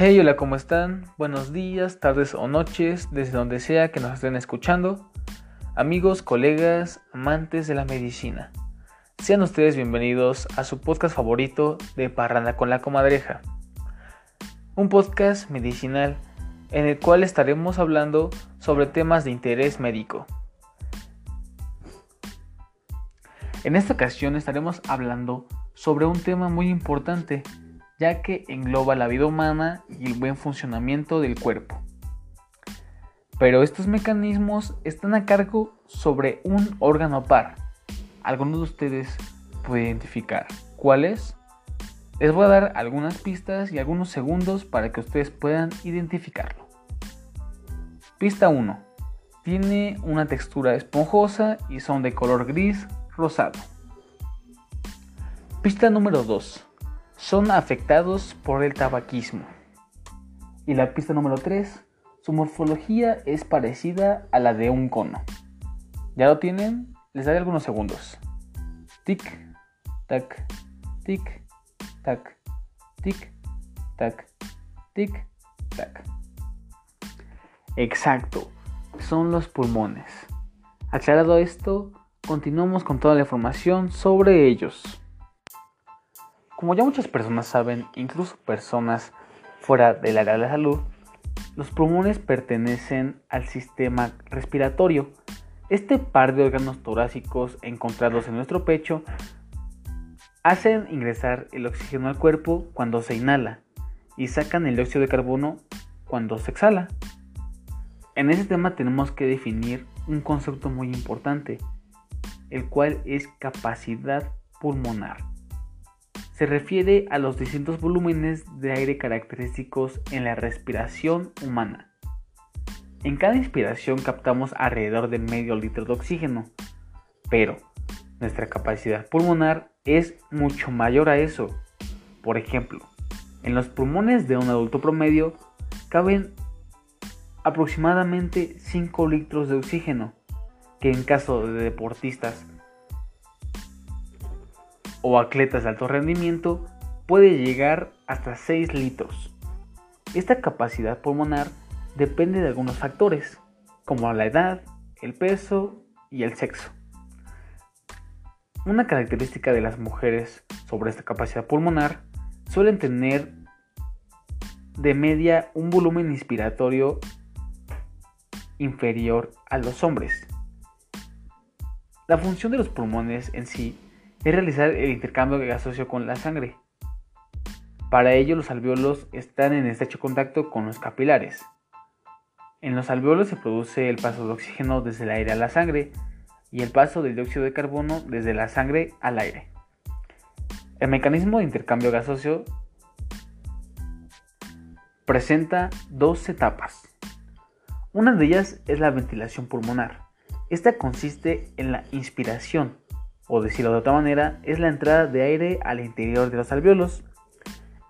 Hey, hola, ¿cómo están? Buenos días, tardes o noches, desde donde sea que nos estén escuchando. Amigos, colegas, amantes de la medicina. Sean ustedes bienvenidos a su podcast favorito de Parranda con la Comadreja. Un podcast medicinal en el cual estaremos hablando sobre temas de interés médico. En esta ocasión estaremos hablando sobre un tema muy importante ya que engloba la vida humana y el buen funcionamiento del cuerpo. Pero estos mecanismos están a cargo sobre un órgano par. ¿Alguno de ustedes puede identificar cuál es? Les voy a dar algunas pistas y algunos segundos para que ustedes puedan identificarlo. Pista 1. Tiene una textura esponjosa y son de color gris rosado. Pista número 2 son afectados por el tabaquismo. Y la pista número 3, su morfología es parecida a la de un cono. ¿Ya lo tienen? Les daré algunos segundos. Tic, tac, tic, tac, tic, tac, tic, tac. Exacto, son los pulmones. Aclarado esto, continuamos con toda la información sobre ellos. Como ya muchas personas saben, incluso personas fuera del área de la salud, los pulmones pertenecen al sistema respiratorio. Este par de órganos torácicos encontrados en nuestro pecho hacen ingresar el oxígeno al cuerpo cuando se inhala y sacan el dióxido de carbono cuando se exhala. En ese tema tenemos que definir un concepto muy importante, el cual es capacidad pulmonar se refiere a los distintos volúmenes de aire característicos en la respiración humana. En cada inspiración captamos alrededor de medio litro de oxígeno, pero nuestra capacidad pulmonar es mucho mayor a eso. Por ejemplo, en los pulmones de un adulto promedio caben aproximadamente 5 litros de oxígeno, que en caso de deportistas o atletas de alto rendimiento puede llegar hasta 6 litros. Esta capacidad pulmonar depende de algunos factores, como la edad, el peso y el sexo. Una característica de las mujeres sobre esta capacidad pulmonar suelen tener de media un volumen inspiratorio inferior a los hombres. La función de los pulmones en sí es realizar el intercambio gaseoso con la sangre. Para ello los alveolos están en estrecho contacto con los capilares. En los alveolos se produce el paso de oxígeno desde el aire a la sangre y el paso del dióxido de carbono desde la sangre al aire. El mecanismo de intercambio gaseoso presenta dos etapas. Una de ellas es la ventilación pulmonar. Esta consiste en la inspiración, o decirlo de otra manera, es la entrada de aire al interior de los alveolos.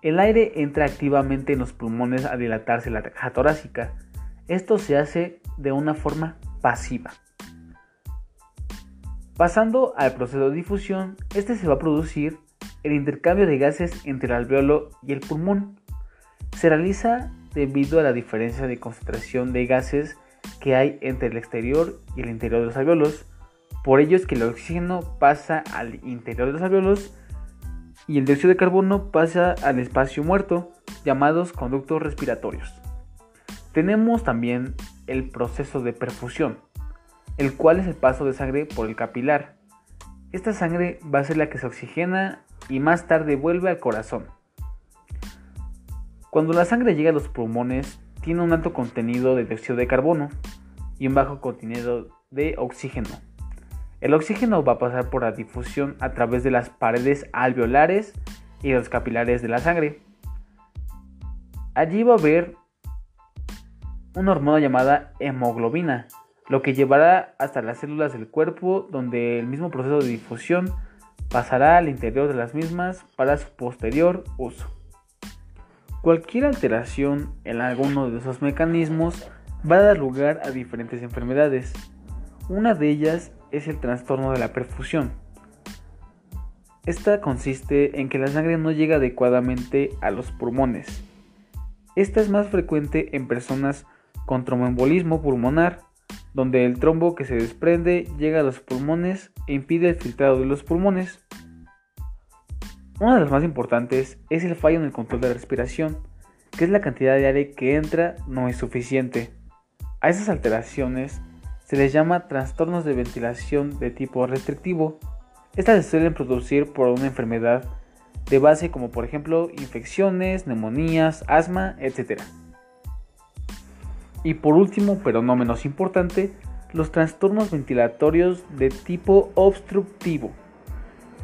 El aire entra activamente en los pulmones a dilatarse la caja torácica. Esto se hace de una forma pasiva. Pasando al proceso de difusión, este se va a producir el intercambio de gases entre el alveolo y el pulmón. Se realiza debido a la diferencia de concentración de gases que hay entre el exterior y el interior de los alveolos por ello es que el oxígeno pasa al interior de los alveolos y el dióxido de carbono pasa al espacio muerto, llamados conductos respiratorios. Tenemos también el proceso de perfusión, el cual es el paso de sangre por el capilar. Esta sangre va a ser la que se oxigena y más tarde vuelve al corazón. Cuando la sangre llega a los pulmones, tiene un alto contenido de dióxido de carbono y un bajo contenido de oxígeno. El oxígeno va a pasar por la difusión a través de las paredes alveolares y los capilares de la sangre. Allí va a haber una hormona llamada hemoglobina, lo que llevará hasta las células del cuerpo donde el mismo proceso de difusión pasará al interior de las mismas para su posterior uso. Cualquier alteración en alguno de esos mecanismos va a dar lugar a diferentes enfermedades. Una de ellas es el trastorno de la perfusión. Esta consiste en que la sangre no llega adecuadamente a los pulmones. Esta es más frecuente en personas con tromboembolismo pulmonar, donde el trombo que se desprende llega a los pulmones e impide el filtrado de los pulmones. Una de las más importantes es el fallo en el control de respiración, que es la cantidad de aire que entra no es suficiente. A esas alteraciones se les llama trastornos de ventilación de tipo restrictivo. Estas se suelen producir por una enfermedad de base como por ejemplo infecciones, neumonías, asma, etc. Y por último, pero no menos importante, los trastornos ventilatorios de tipo obstructivo.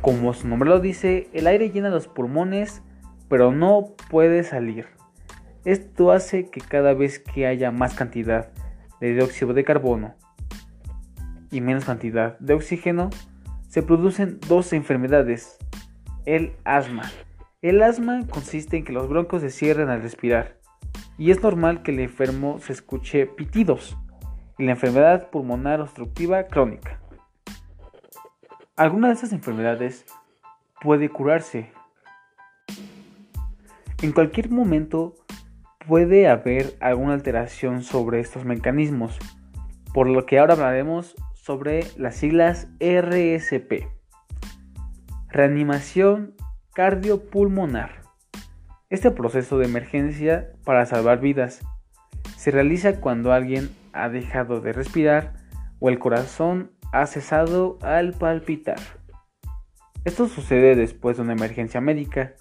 Como su nombre lo dice, el aire llena los pulmones, pero no puede salir. Esto hace que cada vez que haya más cantidad de dióxido de carbono y menos cantidad de oxígeno, se producen dos enfermedades. El asma. El asma consiste en que los broncos se cierran al respirar y es normal que el enfermo se escuche pitidos y la enfermedad pulmonar obstructiva crónica. Alguna de estas enfermedades puede curarse. En cualquier momento puede haber alguna alteración sobre estos mecanismos, por lo que ahora hablaremos sobre las siglas RSP. Reanimación cardiopulmonar. Este proceso de emergencia para salvar vidas se realiza cuando alguien ha dejado de respirar o el corazón ha cesado al palpitar. Esto sucede después de una emergencia médica,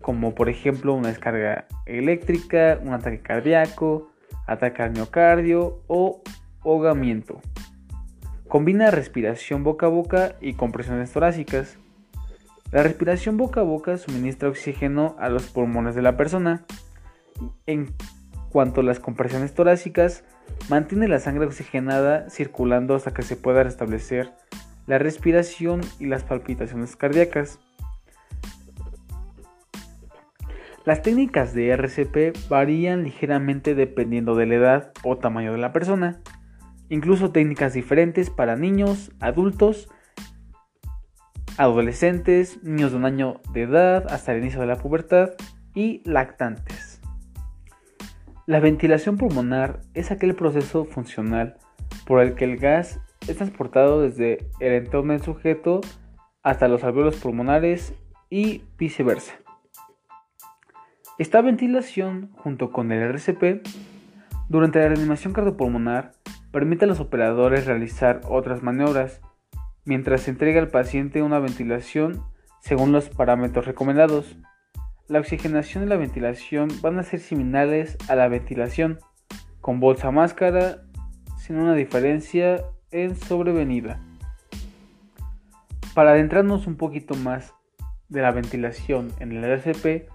como por ejemplo una descarga eléctrica, un ataque cardíaco, ataque al miocardio o ahogamiento. Combina respiración boca a boca y compresiones torácicas. La respiración boca a boca suministra oxígeno a los pulmones de la persona. En cuanto a las compresiones torácicas, mantiene la sangre oxigenada circulando hasta que se pueda restablecer la respiración y las palpitaciones cardíacas. Las técnicas de RCP varían ligeramente dependiendo de la edad o tamaño de la persona, incluso técnicas diferentes para niños, adultos adolescentes, niños de un año de edad hasta el inicio de la pubertad y lactantes. La ventilación pulmonar es aquel proceso funcional por el que el gas es transportado desde el entorno del sujeto hasta los alveolos pulmonares y viceversa. Esta ventilación, junto con el RCP, durante la reanimación cardiopulmonar, permite a los operadores realizar otras maniobras mientras se entrega al paciente una ventilación según los parámetros recomendados. La oxigenación y la ventilación van a ser similares a la ventilación, con bolsa máscara, sin una diferencia en sobrevenida. Para adentrarnos un poquito más de la ventilación en el RCP,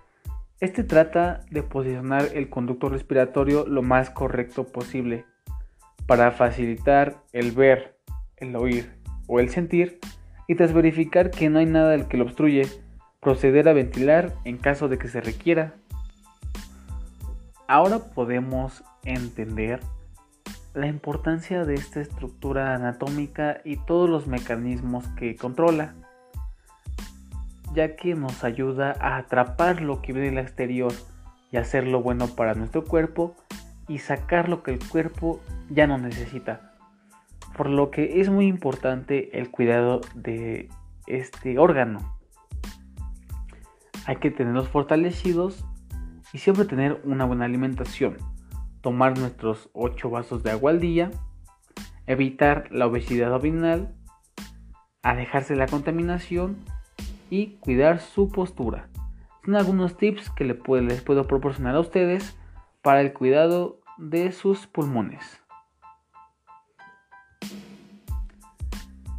este trata de posicionar el conducto respiratorio lo más correcto posible para facilitar el ver, el oír o el sentir y tras verificar que no hay nada que lo obstruye, proceder a ventilar en caso de que se requiera. Ahora podemos entender la importancia de esta estructura anatómica y todos los mecanismos que controla, ya que nos ayuda a atrapar lo que viene del exterior y hacerlo bueno para nuestro cuerpo y sacar lo que el cuerpo ya no necesita por lo que es muy importante el cuidado de este órgano. Hay que tenerlos fortalecidos y siempre tener una buena alimentación. Tomar nuestros 8 vasos de agua al día, evitar la obesidad abdominal, alejarse de la contaminación y cuidar su postura. Son algunos tips que les puedo proporcionar a ustedes para el cuidado de sus pulmones.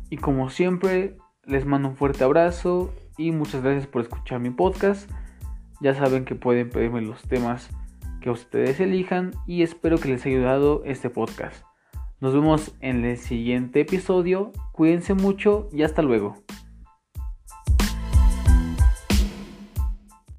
Y como siempre, les mando un fuerte abrazo y muchas gracias por escuchar mi podcast. Ya saben que pueden pedirme los temas que ustedes elijan y espero que les haya ayudado este podcast. Nos vemos en el siguiente episodio. Cuídense mucho y hasta luego.